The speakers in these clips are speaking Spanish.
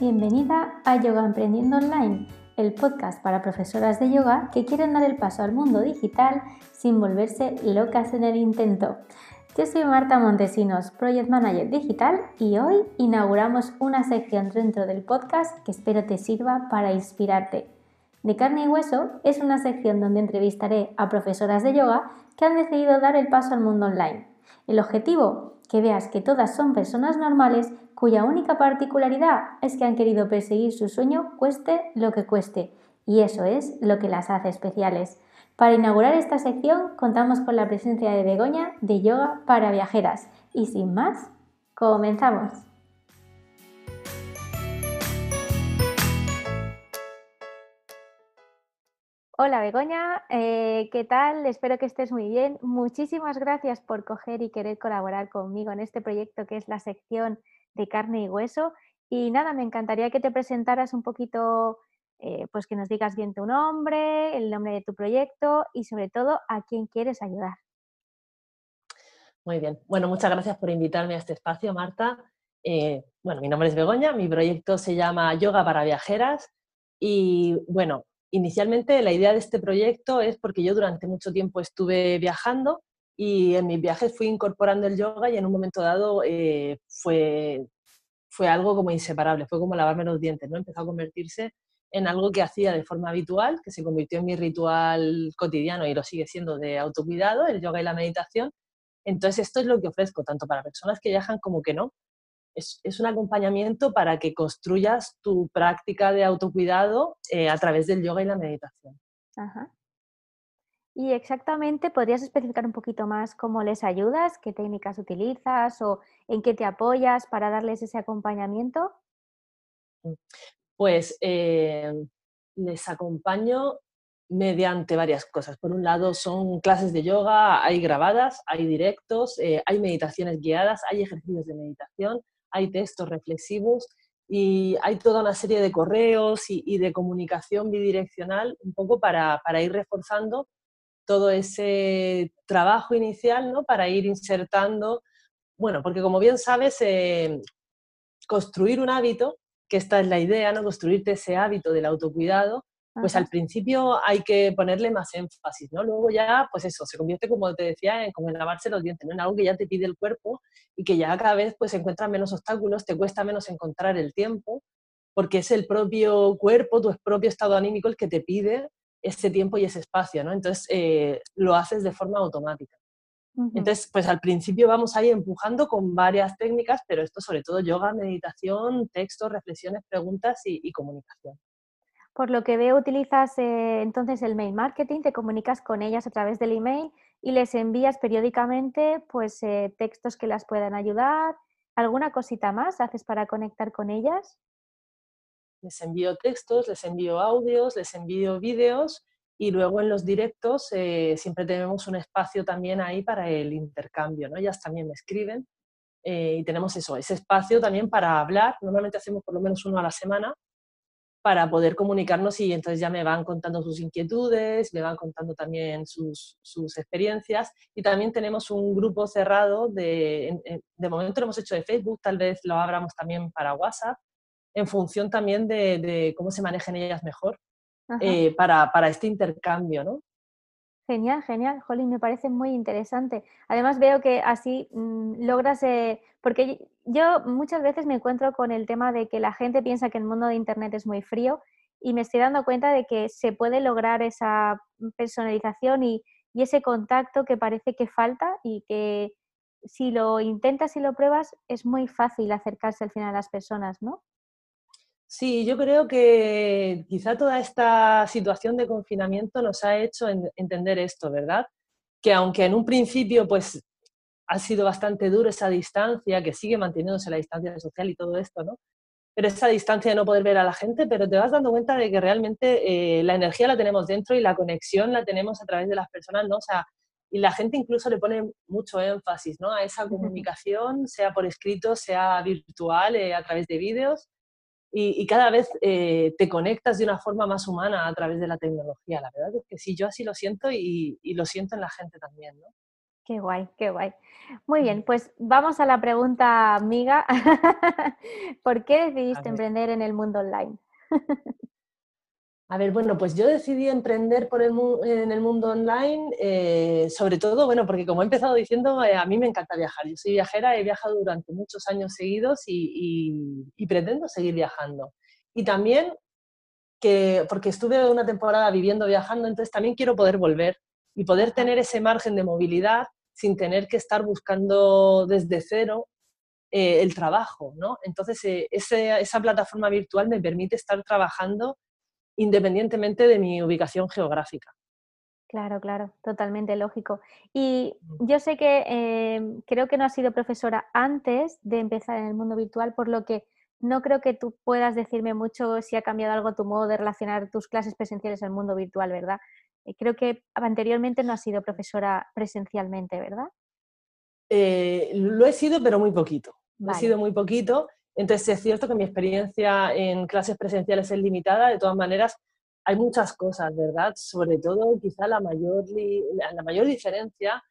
Bienvenida a Yoga Emprendiendo Online, el podcast para profesoras de yoga que quieren dar el paso al mundo digital sin volverse locas en el intento. Yo soy Marta Montesinos, Project Manager Digital, y hoy inauguramos una sección dentro del podcast que espero te sirva para inspirarte. De carne y hueso es una sección donde entrevistaré a profesoras de yoga que han decidido dar el paso al mundo online. El objetivo, que veas que todas son personas normales cuya única particularidad es que han querido perseguir su sueño cueste lo que cueste, y eso es lo que las hace especiales. Para inaugurar esta sección contamos con la presencia de Begoña de Yoga para Viajeras. Y sin más, comenzamos. Hola Begoña, eh, ¿qué tal? Espero que estés muy bien. Muchísimas gracias por coger y querer colaborar conmigo en este proyecto que es la sección de carne y hueso. Y nada, me encantaría que te presentaras un poquito, eh, pues que nos digas bien tu nombre, el nombre de tu proyecto y sobre todo a quién quieres ayudar. Muy bien. Bueno, muchas gracias por invitarme a este espacio, Marta. Eh, bueno, mi nombre es Begoña, mi proyecto se llama Yoga para Viajeras y bueno, inicialmente la idea de este proyecto es porque yo durante mucho tiempo estuve viajando y en mis viajes fui incorporando el yoga y en un momento dado eh, fue, fue algo como inseparable, fue como lavarme los dientes, ¿no? Empezó a convertirse en algo que hacía de forma habitual, que se convirtió en mi ritual cotidiano y lo sigue siendo de autocuidado, el yoga y la meditación. Entonces esto es lo que ofrezco, tanto para personas que viajan como que no. Es, es un acompañamiento para que construyas tu práctica de autocuidado eh, a través del yoga y la meditación. Ajá. Y exactamente, ¿podrías especificar un poquito más cómo les ayudas, qué técnicas utilizas o en qué te apoyas para darles ese acompañamiento? Mm, pues eh, les acompaño mediante varias cosas. Por un lado, son clases de yoga, hay grabadas, hay directos, eh, hay meditaciones guiadas, hay ejercicios de meditación, hay textos reflexivos y hay toda una serie de correos y, de comunicación bidireccional un poco para, para ir reforzando todo ese trabajo inicial ¿no? para ir insertando, bueno, porque como bien sabes, eh, construir un hábito, que esta es la idea, ¿no? construirte ese hábito del autocuidado, pues al principio hay que ponerle más énfasis, ¿no? Luego ya, pues eso, se convierte, como te decía, en, como en lavarse los dientes, ¿no? En algo que ya te pide el cuerpo y que ya cada vez pues encuentras menos obstáculos, te cuesta menos encontrar el tiempo, porque es el propio cuerpo, tu propio estado anímico el que te pide ese tiempo y ese espacio, ¿no? Entonces eh, lo haces de forma automática. Entonces, pues al principio vamos ahí empujando con varias técnicas, pero esto sobre todo yoga, meditación, textos, reflexiones, preguntas y, comunicación. Por lo que veo, utilizas eh, entonces el mail marketing, te comunicas con ellas a través del email y les envías periódicamente pues, eh, textos que las puedan ayudar. ¿Alguna cosita más haces para conectar con ellas? Les envío textos, les envío audios, les envío vídeos y luego en los directos eh, siempre tenemos un espacio también ahí para el intercambio, ¿no? Ellas también me escriben eh, y tenemos eso, ese espacio también para hablar, normalmente hacemos por lo menos uno a la semana para poder comunicarnos y entonces ya me van contando sus inquietudes, me van contando también sus, sus experiencias y también tenemos un grupo cerrado de, de momento lo hemos hecho de Facebook, tal vez lo abramos también para WhatsApp, en función también de, cómo se manejen ellas mejor eh, para, este intercambio, ¿no? Genial, genial, Jolín, me parece muy interesante. Además veo que así mm, logras, eh, porque yo muchas veces me encuentro con el tema de que la gente piensa que el mundo de Internet es muy frío y me estoy dando cuenta de que se puede lograr esa personalización y, y ese contacto que parece que falta y que si lo intentas y lo pruebas es muy fácil acercarse al final a las personas, ¿no? Sí, yo creo que quizá toda esta situación de confinamiento nos ha hecho entender esto, ¿verdad? Que aunque en un principio pues ha sido bastante duro esa distancia, que sigue manteniéndose la distancia social y todo esto, ¿no? Pero esa distancia de no poder ver a la gente, pero te vas dando cuenta de que realmente eh, la energía la tenemos dentro y la conexión la tenemos a través de las personas, ¿no? O sea, y la gente incluso le pone mucho énfasis, ¿no? A esa comunicación, sea por escrito, sea virtual, eh, a través de vídeos y, cada vez eh, te conectas de una forma más humana a través de la tecnología. La verdad es que sí, yo así lo siento y, lo siento en la gente también. ¿no? Qué guay, qué guay. Muy bien, pues vamos a la pregunta amiga. ¿Por qué decidiste emprender en el mundo online? A ver, bueno, pues yo decidí emprender por el, en el mundo online, eh, sobre todo, bueno, porque como he empezado diciendo, eh, a mí me encanta viajar. Yo soy viajera, he viajado durante muchos años seguidos y, pretendo seguir viajando. Y también que, porque estuve una temporada viviendo viajando, entonces también quiero poder volver y poder tener ese margen de movilidad sin tener que estar buscando desde cero eh, el trabajo, ¿no? Entonces, esa plataforma virtual me permite estar trabajando independientemente de mi ubicación geográfica. Claro, claro, totalmente lógico. Y mm. yo sé que em, creo que no has sido profesora antes de empezar en el mundo virtual, por lo que no creo que tú puedas decirme mucho si ha cambiado algo tu modo de relacionar tus clases presenciales al mundo virtual, ¿verdad? Eh, creo que anteriormente no has sido profesora presencialmente, ¿verdad? Eh, lo he sido, pero muy poquito. Lo he sido muy poquito entonces, es cierto que mi experiencia en clases presenciales es limitada, de todas maneras, hay muchas cosas, ¿verdad? Sobre todo, quizá la mayor, la mayor diferencia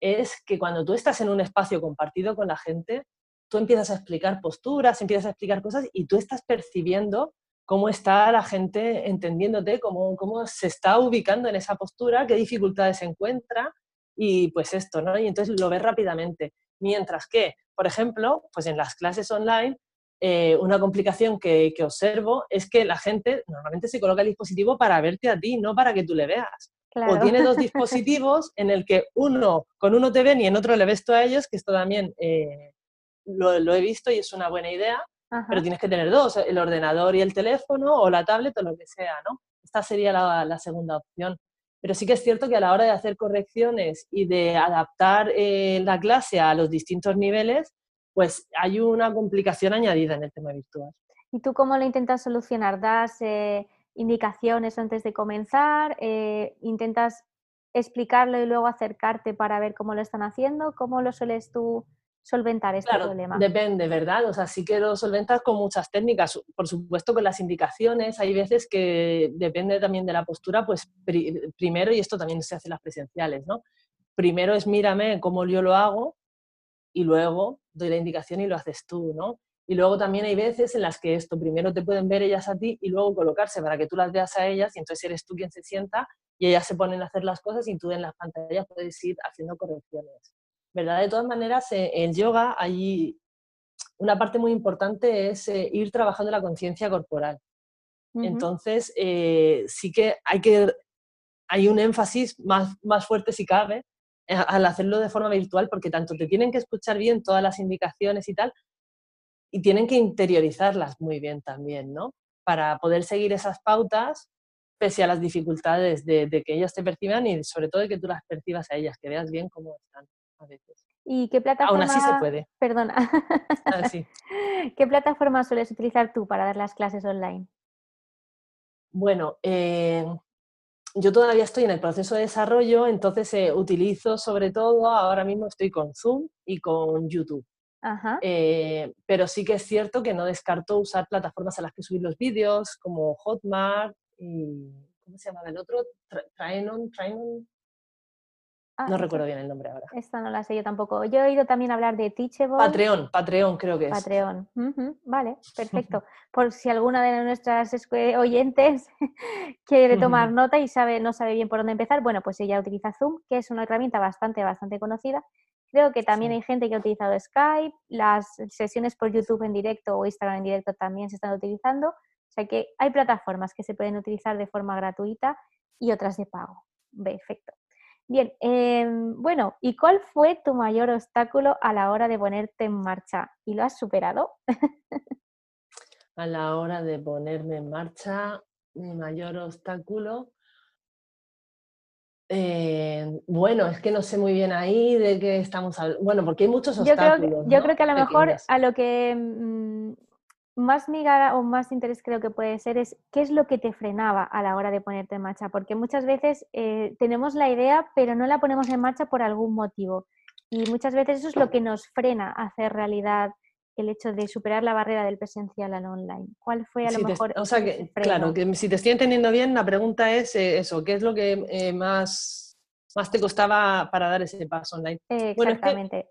es que cuando tú estás en un espacio compartido con la gente, tú empiezas a explicar posturas, empiezas a explicar cosas y tú estás percibiendo cómo está la gente entendiéndote, cómo, cómo se está ubicando en esa postura, qué dificultades se encuentra y pues esto, ¿no? Y entonces lo ves rápidamente. Mientras que, por ejemplo, pues en las clases online eh, una complicación que, observo es que la gente normalmente se coloca el dispositivo para verte a ti, no para que tú le veas. O tiene dos dispositivos en el que uno con uno te ven y en otro le ves tú a ellos, que esto también eh, lo, he visto y es una buena idea, pero tienes que tener dos, el ordenador y el teléfono o la tablet o lo que sea, ¿no? Esta sería la, segunda opción. Pero sí que es cierto que a la hora de hacer correcciones y de adaptar eh, la clase a los distintos niveles, pues hay una complicación añadida en el tema virtual. ¿Y tú cómo lo intentas solucionar? ¿Das eh, indicaciones antes de comenzar? Eh, ¿Intentas explicarlo y luego acercarte para ver cómo lo están haciendo? ¿Cómo lo sueles tú solventar este claro, problema? Depende, ¿verdad? O sea, sí que lo solventas con muchas técnicas, por supuesto con las indicaciones, hay veces que depende también de la postura, pues primero, y esto también se hace en las presenciales, ¿no? Primero es mírame cómo yo lo hago y luego doy la indicación y lo haces tú, ¿no? Y luego también hay veces en las que esto, primero te pueden ver ellas a ti y luego colocarse para que tú las veas a ellas y entonces eres tú quien se sienta y ellas se ponen a hacer las cosas y tú en las pantallas puedes ir haciendo correcciones. ¿Verdad? De todas maneras, eh, en yoga hay una parte muy importante es eh, ir trabajando la conciencia corporal. Entonces, eh, sí que hay que hay un énfasis más, más fuerte si cabe al hacerlo de forma virtual, porque tanto te tienen que escuchar bien todas las indicaciones y tal, y tienen que interiorizarlas muy bien también, ¿no? Para poder seguir esas pautas pese a las dificultades de, que ellos te perciban y sobre todo de que tú las percibas a ellas, que veas bien cómo están a veces. ¿Y qué plataforma? Aún así se puede. Perdona. Ah, ¿Qué plataforma sueles utilizar tú para dar las clases online? Bueno, eh, yo todavía estoy en el proceso de desarrollo, entonces eh, utilizo sobre todo, ahora mismo estoy con Zoom y con YouTube. Eh, pero sí que es cierto que no descarto usar plataformas a las que subir los vídeos, como Hotmart y, ¿cómo se llama el otro? Trainon, Ah, no recuerdo bien el nombre ahora. Esta no la sé yo tampoco. Yo he oído también hablar de Teachable. Patreon, Patreon creo que es. Patreon. Vale, perfecto. Por si alguna de nuestras oyentes quiere tomar nota y sabe, no sabe bien por dónde empezar, bueno, pues ella utiliza Zoom, que es una herramienta bastante, bastante conocida. Creo que también hay gente que ha utilizado Skype, las sesiones por YouTube en directo o Instagram en directo también se están utilizando. O sea que hay plataformas que se pueden utilizar de forma gratuita y otras de pago. Perfecto. Bien, em, bueno, ¿y cuál fue tu mayor obstáculo a la hora de ponerte en marcha? ¿Y lo has superado? a la hora de ponerme en marcha, mi mayor obstáculo. Eh, bueno, es que no sé muy bien ahí de qué estamos hablando. Bueno, porque hay muchos obstáculos. Yo creo que, a lo mejor a lo que mm, más miga o más interés creo que puede ser es qué es lo que te frenaba a la hora de ponerte en marcha, porque muchas veces eh, tenemos la idea pero no la ponemos en marcha por algún motivo y muchas veces eso es lo que nos frena a hacer realidad el hecho de superar la barrera del presencial al online. ¿Cuál fue a lo mejor? o sea, que, claro, que si te estoy entendiendo bien, la pregunta es eh, eso, ¿qué es lo que eh, más más te costaba para dar ese paso online. exactamente.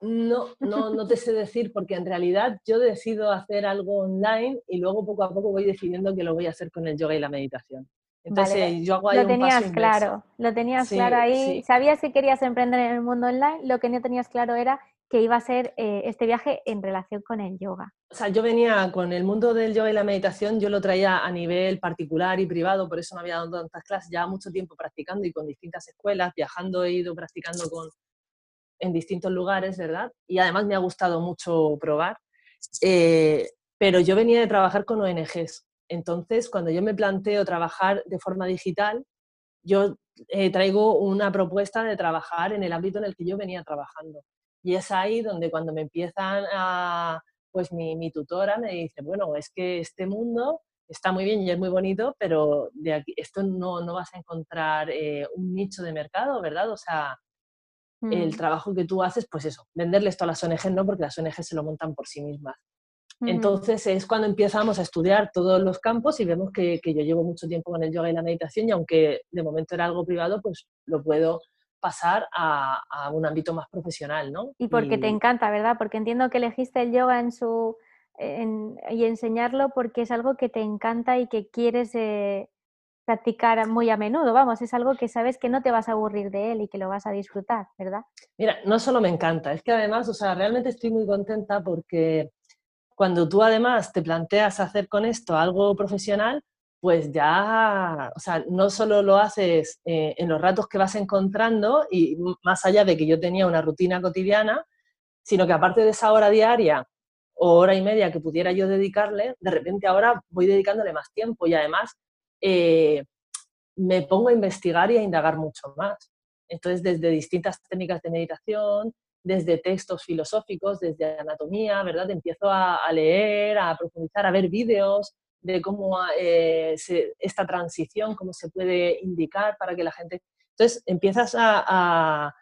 No, no, no te sé decir porque en realidad yo decido hacer algo online y luego poco a poco voy decidiendo que lo voy a hacer con el yoga y la meditación. Entonces yo hago ahí lo tenías claro, lo tenías claro ahí. Sabías que querías emprender en el mundo online, lo que no tenías claro era que iba a ser eh, este viaje en relación con el yoga. O sea, yo venía con el mundo del yoga y la meditación, yo lo traía a nivel particular y privado, por eso no había dado tantas clases, ya mucho tiempo practicando y con distintas escuelas, viajando he ido practicando con, en distintos lugares, ¿verdad? Y además me ha gustado mucho probar. Eh, pero yo venía de trabajar con ONGs. Entonces, cuando yo me planteo trabajar de forma digital, yo eh, traigo una propuesta de trabajar en el ámbito en el que yo venía trabajando. Y es ahí donde cuando me empiezan a, pues mi, tutora me dice, bueno, es que este mundo está muy bien y es muy bonito, pero de aquí, esto no, no vas a encontrar eh, un nicho de mercado, ¿verdad? O sea, el mm. trabajo que tú haces, pues eso, venderle esto a las ONG no, porque las ONG se lo montan por sí mismas. Entonces es cuando empezamos a estudiar todos los campos y vemos que, yo llevo mucho tiempo con el yoga y la meditación y aunque de momento era algo privado, pues lo puedo pasar a, un ámbito más profesional, ¿no? Y porque te encanta, ¿verdad? Porque entiendo que elegiste el yoga en su, y enseñarlo porque es algo que te encanta y que quieres eh, practicar muy a menudo, vamos, es algo que sabes que no te vas a aburrir de él y que lo vas a disfrutar, ¿verdad? Mira, no solo me encanta, es que además, o sea, realmente estoy muy contenta porque cuando tú además te planteas hacer con esto algo profesional, pues ya, o sea, no solo lo haces eh, en los ratos que vas encontrando y más allá de que yo tenía una rutina cotidiana, sino que aparte de esa hora diaria o hora y media que pudiera yo dedicarle, de repente ahora voy dedicándole más tiempo y además eh, me pongo a investigar y a indagar mucho más. Entonces, desde distintas técnicas de meditación, desde textos filosóficos, desde anatomía, ¿verdad? Empiezo a, leer, a profundizar, a ver vídeos de cómo eh, esta transición, cómo se puede indicar para que la gente... Entonces, empiezas a,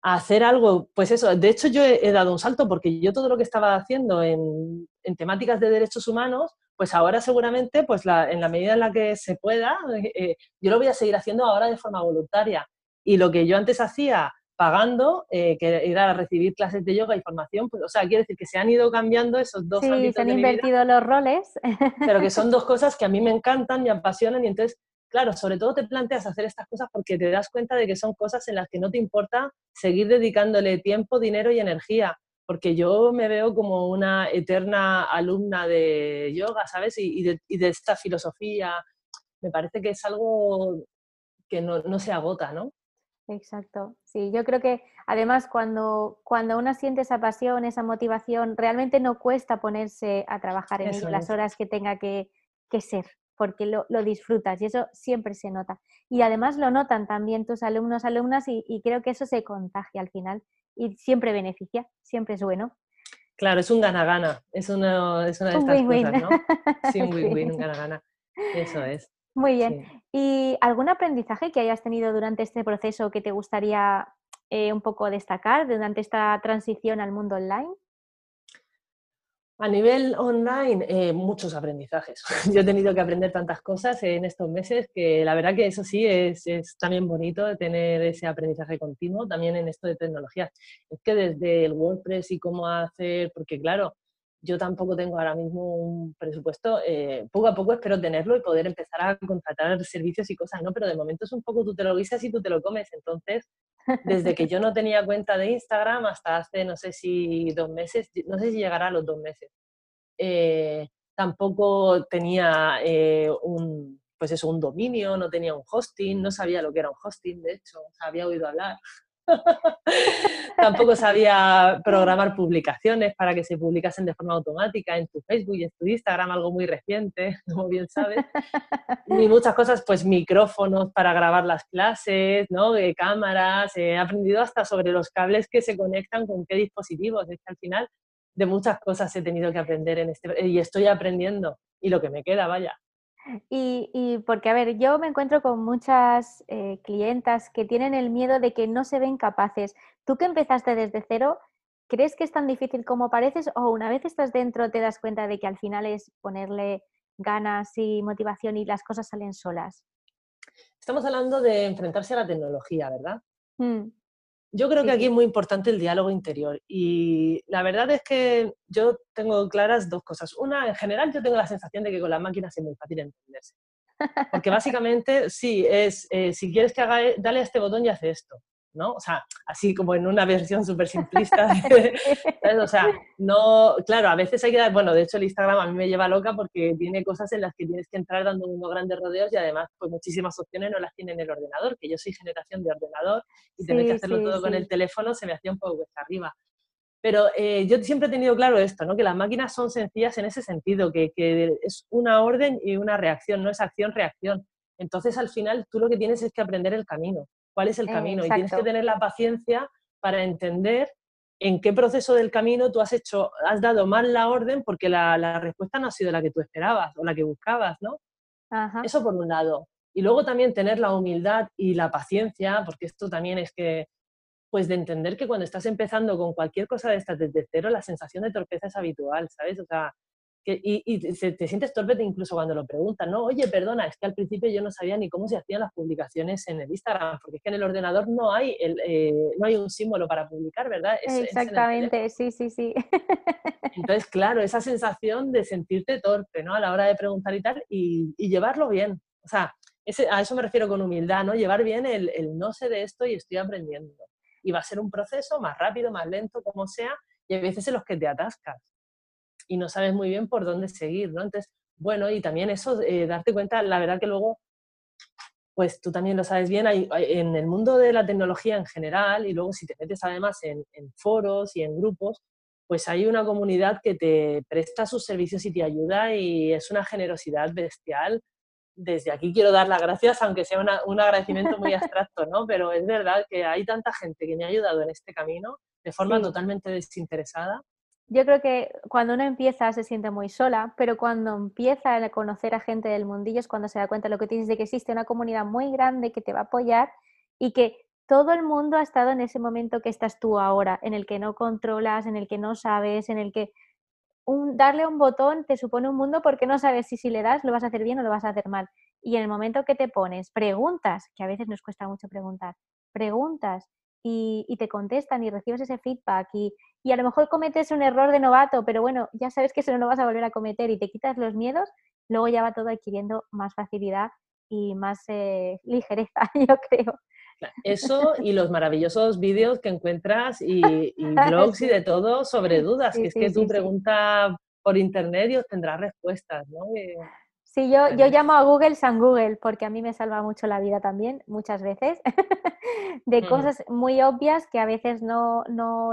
hacer algo, pues eso, de hecho yo he, dado un salto porque yo todo lo que estaba haciendo en, en temáticas de derechos humanos, pues ahora seguramente, pues en la medida en la que se pueda, eh, eh, yo lo voy a seguir haciendo ahora de forma voluntaria. Y lo que yo antes hacía pagando, eh, que era recibir clases de yoga y formación, pues, o sea, quiere decir que se han ido cambiando esos dos sí, se han invertido los roles. Pero que son dos cosas que a mí me encantan, me apasionan y entonces, claro, sobre todo te planteas hacer estas cosas porque te das cuenta de que son cosas en las que no te importa seguir dedicándole tiempo, dinero y energía porque yo me veo como una eterna alumna de yoga, ¿sabes? Y, de, esta filosofía. Me parece que es algo que no, se agota, ¿no? Exacto. Sí, yo creo que además cuando, cuando uno siente esa pasión, esa motivación, realmente no cuesta ponerse a trabajar en ello las horas que tenga que, ser, porque lo, disfrutas y eso siempre se nota. Y además lo notan también tus alumnos, alumnas y, y creo que eso se contagia al final y siempre beneficia, siempre es bueno. Claro, es un gana-gana, es una, es una de estas cosas, ¿no? Sí, un win-win, un gana-gana. Eso es. Muy bien. ¿Y algún aprendizaje que hayas tenido durante este proceso que te gustaría eh, un poco destacar durante esta transición al mundo online? A nivel online, eh, muchos aprendizajes. Yo he tenido que aprender tantas cosas en estos meses que la verdad que eso sí es, también bonito tener ese aprendizaje continuo también en esto de tecnología. Es que desde el WordPress y cómo hacer, porque claro, yo tampoco tengo ahora mismo un presupuesto, eh, poco a poco espero tenerlo y poder empezar a contratar servicios y cosas, ¿no? Pero de momento es un poco tú te lo guisas y tú te lo comes. Entonces, desde que yo no tenía cuenta de Instagram hasta hace, no sé si dos meses, no sé si llegará a los dos meses. Eh, tampoco tenía eh, un, pues eso, un dominio, no tenía un hosting, no sabía lo que era un hosting, de hecho, había oído hablar. Tampoco sabía programar publicaciones para que se publicasen de forma automática en tu Facebook y en tu Instagram, algo muy reciente, como bien sabes. Ni muchas cosas, pues micrófonos para grabar las clases, ¿no? De cámaras. He aprendido hasta sobre los cables que se conectan con qué dispositivos. Es que al final de muchas cosas he tenido que aprender en este y estoy aprendiendo y lo que me queda, vaya. Y, porque, a ver, yo me encuentro con muchas eh, clientas que tienen el miedo de que no se ven capaces. Tú que empezaste desde cero, ¿crees que es tan difícil como pareces o una vez estás dentro te das cuenta de que al final es ponerle ganas y motivación y las cosas salen solas? Estamos hablando de enfrentarse a la tecnología, ¿verdad? Mm. Yo creo que aquí es muy importante el diálogo interior y la verdad es que yo tengo claras dos cosas. Una, en general yo tengo la sensación de que con las máquinas es muy fácil entenderse. Porque básicamente, sí, es, eh, si quieres que haga, dale a este botón y hace esto. ¿No? O sea, así como en una versión súper simplista. o sea, no, claro, a veces hay que dar, bueno, de hecho el Instagram a mí me lleva loca porque tiene cosas en las que tienes que entrar dando unos grandes rodeos y además, pues muchísimas opciones no las tiene en el ordenador, que yo soy generación de ordenador y tener que hacerlo todo con el teléfono se me hacía un poco cuesta arriba. Pero eh, yo siempre he tenido claro esto, ¿no? que las máquinas son sencillas en ese sentido, que, que es una orden y una reacción, no es acción-reacción. Entonces, al final, tú lo que tienes es que aprender el camino cuál es el camino. y tienes que tener la paciencia para entender en qué proceso del camino tú has hecho, has dado mal la orden porque la, respuesta no ha sido la que tú esperabas o la que buscabas, ¿no? Eso por un lado. Y luego también tener la humildad y la paciencia, porque esto también es que, pues de entender que cuando estás empezando con cualquier cosa de estas desde cero, la sensación de torpeza es habitual, ¿sabes? O sea, y, te, sientes torpe incluso cuando lo preguntan, ¿no? Oye, perdona, es que al principio yo no sabía ni cómo se hacían las publicaciones en el Instagram, porque es que en el ordenador no hay, eh, no hay un símbolo para publicar, ¿verdad? Exactamente, sí, sí, sí. Entonces, claro, esa sensación de sentirte torpe, ¿no? A la hora de preguntar y tal, y, llevarlo bien. O sea, a eso me refiero con humildad, ¿no? Llevar bien el, el no sé de esto y estoy aprendiendo. Y va a ser un proceso más rápido, más lento, como sea, y hay veces en los que te atascas y no sabes muy bien por dónde seguir, ¿no? Entonces, bueno, y también eso, eh, darte cuenta, la verdad que luego, pues tú también lo sabes bien, hay, en el mundo de la tecnología en general, y luego si te metes además en, foros y en grupos, pues hay una comunidad que te presta sus servicios y te ayuda y es una generosidad bestial. Desde aquí quiero dar las gracias, aunque sea un agradecimiento muy abstracto, ¿no? Pero es verdad que hay tanta gente que me ha ayudado en este camino de forma totalmente desinteresada yo creo que cuando uno empieza se siente muy sola, pero cuando empieza a conocer a gente del mundillo es cuando se da cuenta de lo que tienes de que existe una comunidad muy grande que te va a apoyar y que todo el mundo ha estado en ese momento que estás tú ahora, en el que no controlas, en el que no sabes, en el que darle un botón te supone un mundo porque no sabes si si le das lo vas a hacer bien o lo vas a hacer mal. Y en el momento que te pones, preguntas, que a veces nos cuesta mucho preguntar, preguntas y, te contestan y recibes ese feedback y, y, a lo mejor cometes un error de novato, pero bueno, ya sabes que eso no lo vas a volver a cometer y te quitas los miedos, luego ya va todo adquiriendo más facilidad y más eh, ligereza, yo creo. Eso y los maravillosos vídeos que encuentras y, blogs y de todo sobre dudas, que es que tú preguntas por internet y obtendrás respuestas, ¿no? Sí, yo, yo llamo a Google San Google porque a mí me salva mucho la vida también, muchas veces, de cosas muy obvias que a veces no,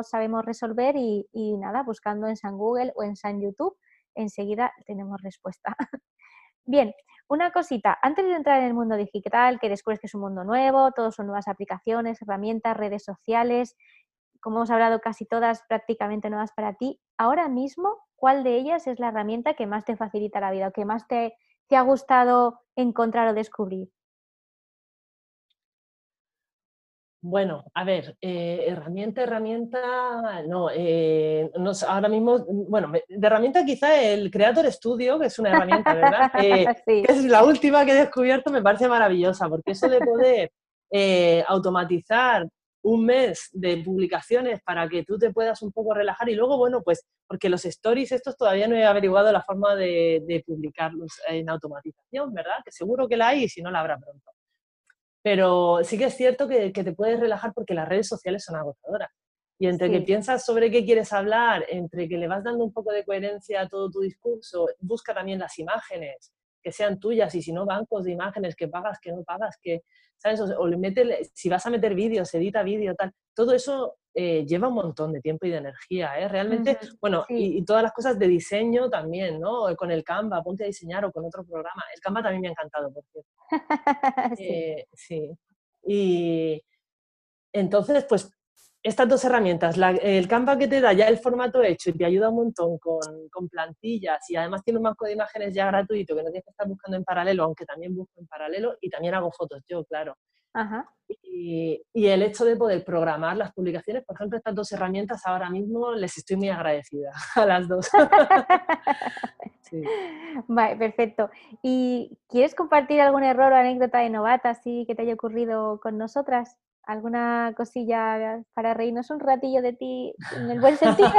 sabemos resolver y, nada, buscando en San Google o en San YouTube, enseguida tenemos respuesta. Bien, una cosita, antes de entrar en el mundo digital, que descubres que es un mundo nuevo, todos son nuevas aplicaciones, herramientas, redes sociales, como hemos hablado casi todas prácticamente nuevas para ti, ahora mismo, ¿cuál de ellas es la herramienta que más te facilita la vida o que más te te ha gustado encontrar o descubrir? Bueno, a ver, eh, herramienta, herramienta, no, eh, no, ahora mismo, bueno, de herramienta quizá el Creator Studio, que es una herramienta, ¿verdad? Eh, que es la última que he descubierto, me parece maravillosa, porque eso de poder automatizar un mes de publicaciones para que tú te puedas un poco relajar y luego, bueno, pues porque los stories estos todavía no he averiguado la forma de, publicarlos en automatización, ¿verdad? Que seguro que la hay y si no la habrá pronto. Pero sí que es cierto que, te puedes relajar porque las redes sociales son agotadoras. Y entre que piensas sobre qué quieres hablar, entre que le vas dando un poco de coherencia a todo tu discurso, busca también las imágenes que sean tuyas y si no bancos de imágenes que pagas, que no pagas, que ¿sabes? O, le mete, si vas a meter vídeos, edita vídeo, tal. Todo eso eh, lleva un montón de tiempo y de energía, ¿eh? Realmente, bueno, y, todas las cosas de diseño también, ¿no? Con el Canva, ponte a diseñar o con otro programa. El Canva también me ha encantado, por cierto. sí. Eh, sí. Y entonces, pues estas dos herramientas, el Canva que te da ya el formato hecho y te ayuda un montón con, con, plantillas y además tiene un banco de imágenes ya gratuito que no tienes que estar buscando en paralelo, aunque también busco en paralelo y también hago fotos yo, claro. Y, y, el hecho de poder programar las publicaciones, por ejemplo, estas dos herramientas ahora mismo les estoy muy agradecida a las dos. sí. Vale, perfecto. ¿Y quieres compartir algún error o anécdota de novata así que te haya ocurrido con nosotras? ¿Alguna cosilla para reírnos un ratillo de ti en el buen sentido?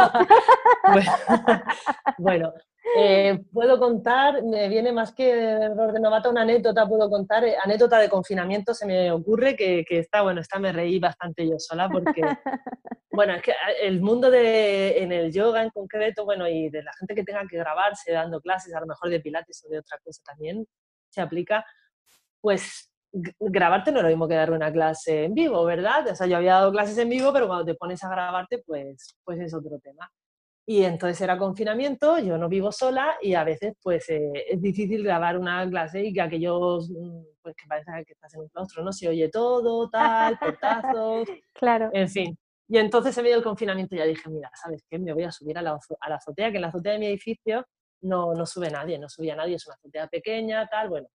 bueno, eh, puedo contar, me viene más que error de novato, una anécdota puedo contar, eh, anécdota de confinamiento se me ocurre que, que, está, bueno, esta me reí bastante yo sola porque, bueno, es que ah, el mundo de, en el yoga en concreto, bueno, y de la gente que tenga que grabarse dando clases, a lo mejor de pilates o de otra cosa también se aplica, pues grabarte no es lo mismo que dar una clase en vivo, ¿verdad? O sea, yo había dado clases en vivo, pero cuando te pones a grabarte, pues, pues es otro tema. Y entonces era confinamiento, yo no vivo sola y a veces pues eh, es difícil grabar una clase y que aquellos, mm, pues que parece que estás en un claustro, ¿no? Se oye todo, tal, portazos, claro. en fin. Y entonces en medio del confinamiento ya dije, mira, ¿sabes qué? Me voy a subir a la, a la azotea, que en la azotea de mi edificio no, no sube nadie, no subía nadie, es una azotea pequeña, tal, bueno.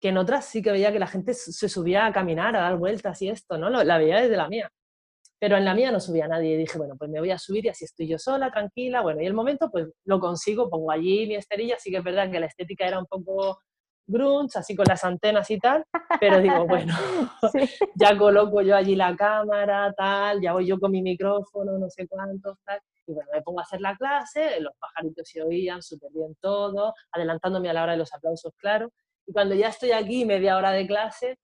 Que en otras sí que veía que la gente se subía a caminar, a dar vueltas y esto, ¿no? La veía desde la mía. Pero en la mía no subía nadie y dije, bueno, pues me voy a subir y así estoy yo sola, tranquila, bueno, y el momento pues lo consigo, pongo allí mi esterilla, sí que es verdad que la estética era un poco grunge, así con las antenas y tal, pero digo, bueno, ya coloco yo allí la cámara, tal, ya voy yo con mi micrófono, no sé cuántos, tal, y bueno, me pongo a hacer la clase, los pajaritos se oían súper bien todo, adelantándome a la hora de los aplausos, claro, y cuando ya estoy aquí media hora de clase,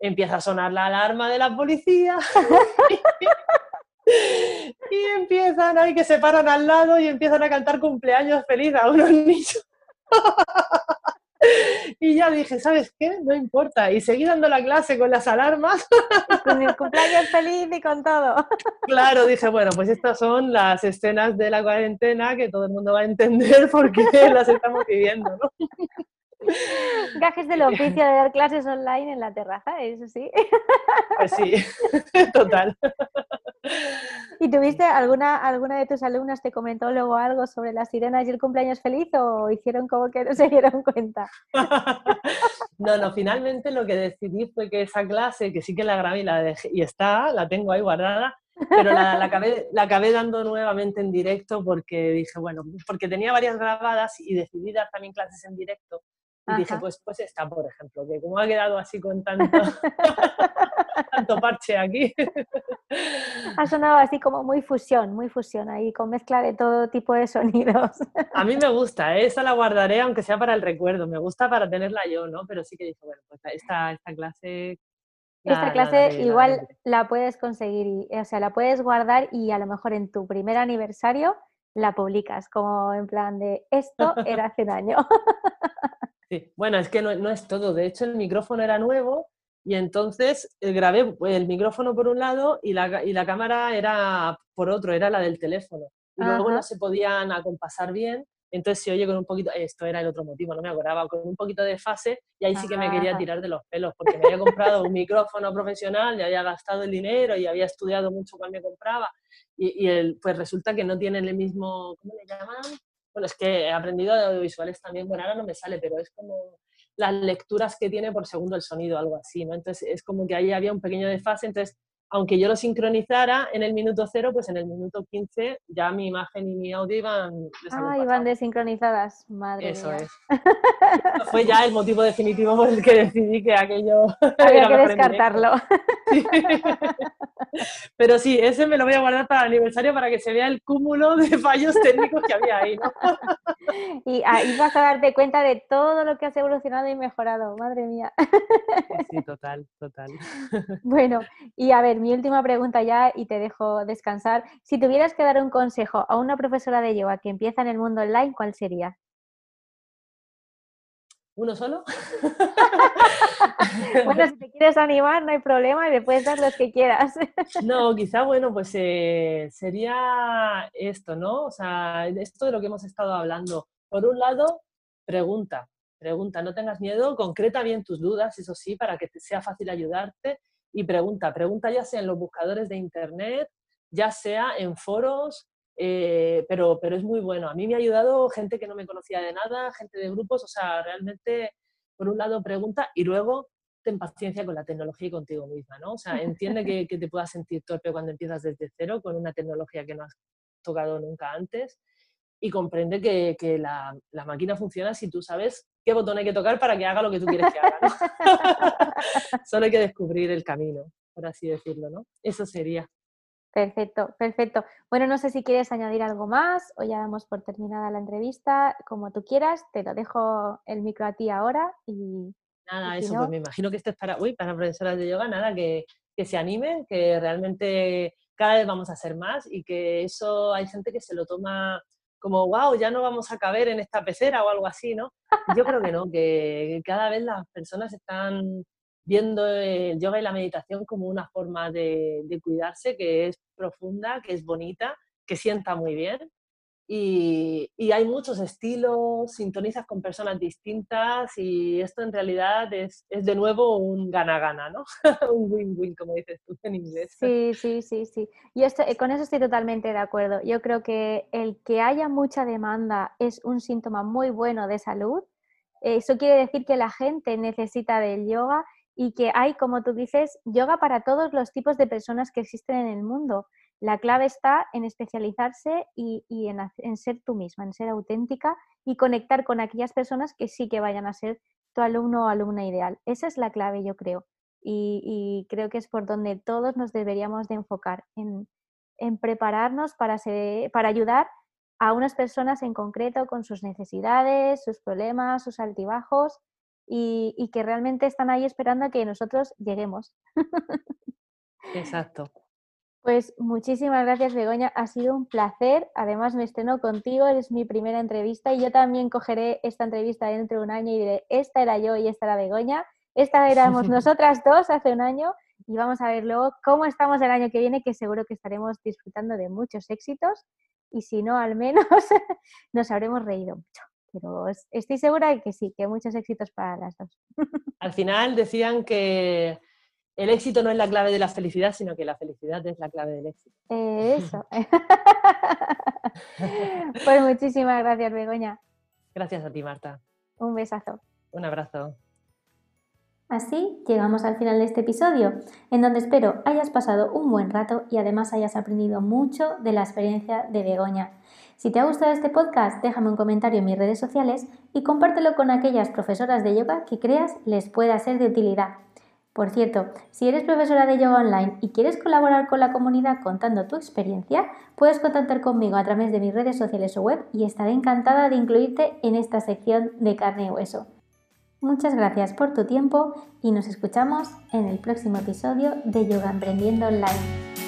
empieza a sonar la alarma de la policía y empiezan ahí que se paran al lado y empiezan a cantar cumpleaños feliz a unos niños. y ya dije, ¿sabes qué? No importa. Y seguí dando la clase con las alarmas. con el cumpleaños feliz y con todo. claro, dije, bueno, pues estas son las escenas de la cuarentena que todo el mundo va a entender porque las estamos viviendo, ¿no? Gajes del oficio de dar clases online en la terraza, eso sí. Pues sí, total. ¿Y tuviste alguna, alguna de tus alumnas te comentó luego algo sobre las sirenas y el cumpleaños feliz o hicieron como que no se dieron cuenta? No, no, finalmente lo que decidí fue que esa clase, que sí que la grabé y, la y está, la tengo ahí guardada, pero la, la, acabé, la acabé dando nuevamente en directo porque dije, bueno, porque tenía varias grabadas y decidí dar también clases en directo y dije, pues, pues esta, por ejemplo, que como ha quedado así con tanto, tanto parche aquí. ha sonado así como muy fusión, muy fusión ahí, con mezcla de todo tipo de sonidos. A mí me gusta, ¿eh? esa la guardaré aunque sea para el recuerdo, me gusta para tenerla yo, ¿no? Pero sí que dije, bueno, pues esta, esta clase esta clase igual la, puedes conseguir, o sea, la puedes guardar y a lo mejor en tu primer aniversario la publicas, como en plan de esto era hace un año. Sí, bueno, es que no, es todo. De hecho, el micrófono era nuevo y entonces eh, grabé el micrófono por un lado y la, y la cámara era por otro, era la del teléfono. Y luego no se podían acompasar bien, entonces se oye con un poquito, esto era el otro motivo, no me acordaba, con un poquito de fase y ahí sí que me quería tirar de los pelos, porque me había comprado un micrófono profesional, ya había gastado el dinero y había estudiado mucho cuando me compraba y, y el, pues resulta que no tienen el mismo, ¿cómo le llaman? Bueno, es que he aprendido de audiovisuales también, bueno, ahora no me sale, pero es como las lecturas que tiene por segundo el sonido, algo así, ¿no? Entonces es como que ahí había un pequeño desfase, entonces aunque yo lo sincronizara en el minuto cero, pues en el minuto 15 ya mi imagen y mi audio iban Ah, iban desincronizadas, madre Eso es. Fue ya el motivo definitivo por el que decidí que aquello... Había que descartarlo. Pero sí, ese me lo voy a guardar para el aniversario para que se vea el cúmulo de fallos técnicos que había ahí, ¿no? Y ahí vas a darte cuenta de todo lo que has evolucionado y mejorado, madre mía. Sí, total, total. Bueno, y a ver, mi última pregunta ya y te dejo descansar. Si tuvieras que dar un consejo a una profesora de yoga que empieza en el mundo online, ¿cuál sería? ¿Uno solo? bueno, si te quieres animar, no hay problema y me puedes dar los que quieras. no, quizá, bueno, pues eh, sería esto, ¿no? O sea, esto de lo que hemos estado hablando. Por un lado, pregunta, pregunta, no tengas miedo, concreta bien tus dudas, eso sí, para que te sea fácil ayudarte y pregunta, pregunta ya sea en los buscadores de Internet, ya sea en foros, eh, pero, pero es muy bueno. A mí me ha ayudado gente que no me conocía de nada, gente de grupos, o sea, realmente, por un lado, pregunta y luego ten paciencia con la tecnología y contigo misma, ¿no? O sea, entiende que, que te puedas sentir torpe cuando empiezas desde cero con una tecnología que no has tocado nunca antes y comprende que, que la, la, máquina funciona si tú sabes qué botón hay que tocar para que haga lo que tú quieres que haga. ¿no? Solo hay que descubrir el camino, por así decirlo, ¿no? Eso sería. Perfecto, perfecto. Bueno, no sé si quieres añadir algo más o ya damos por terminada la entrevista, como tú quieras, te lo dejo el micro a ti ahora y... Nada, eso, pues me imagino que esto es para, uy, para profesoras de yoga, nada, que, que se animen, que realmente cada vez vamos a hacer más y que eso hay gente que se lo toma como, wow, ya no vamos a caber en esta pecera o algo así, ¿no? Yo creo que no, que cada vez las personas están viendo el yoga y la meditación como una forma de, cuidarse que es profunda, que es bonita, que sienta muy bien. Y, hay muchos estilos, sintonizas con personas distintas y esto en realidad es, de nuevo un gana-gana, ¿no? un win-win, como dices tú en inglés. Sí, sí, sí, sí. Y con eso estoy totalmente de acuerdo. Yo creo que el que haya mucha demanda es un síntoma muy bueno de salud. Eso quiere decir que la gente necesita del yoga y que hay, como tú dices, yoga para todos los tipos de personas que existen en el mundo. La clave está en especializarse y, en, ser tú misma, en ser auténtica y conectar con aquellas personas que sí que vayan a ser tu alumno o alumna ideal. Esa es la clave, yo creo. Y, creo que es por donde todos nos deberíamos de enfocar, en, prepararnos para, para ayudar a unas personas en concreto con sus necesidades, sus problemas, sus altibajos y, que realmente están ahí esperando a que nosotros lleguemos. Exacto. Pues muchísimas gracias, Begoña. Ha sido un placer. Además, me estreno contigo, es mi primera entrevista y yo también cogeré esta entrevista dentro de un año y diré, esta era yo y esta era Begoña. Esta éramos nosotras dos hace un año y vamos a ver luego cómo estamos el año que viene, que seguro que estaremos disfrutando de muchos éxitos y si no, al menos nos habremos reído mucho pero estoy segura de que sí, que muchos éxitos para las dos. Al final decían que el éxito no es la clave de la felicidad, sino que la felicidad es la clave del éxito. Eso. pues muchísimas gracias, Begoña. Gracias a ti, Marta. Un besazo. Un abrazo. Así llegamos al final de este episodio, en donde espero hayas pasado un buen rato y además hayas aprendido mucho de la experiencia de Begoña. Si te ha gustado este podcast, déjame un comentario en mis redes sociales y compártelo con aquellas profesoras de yoga que creas les pueda ser de utilidad. Por cierto, si eres profesora de yoga online y quieres colaborar con la comunidad contando tu experiencia, puedes contactar conmigo a través de mis redes sociales o web y estaré encantada de incluirte en esta sección de carne y hueso. Muchas gracias por tu tiempo y nos escuchamos en el próximo episodio de Yoga Emprendiendo Online.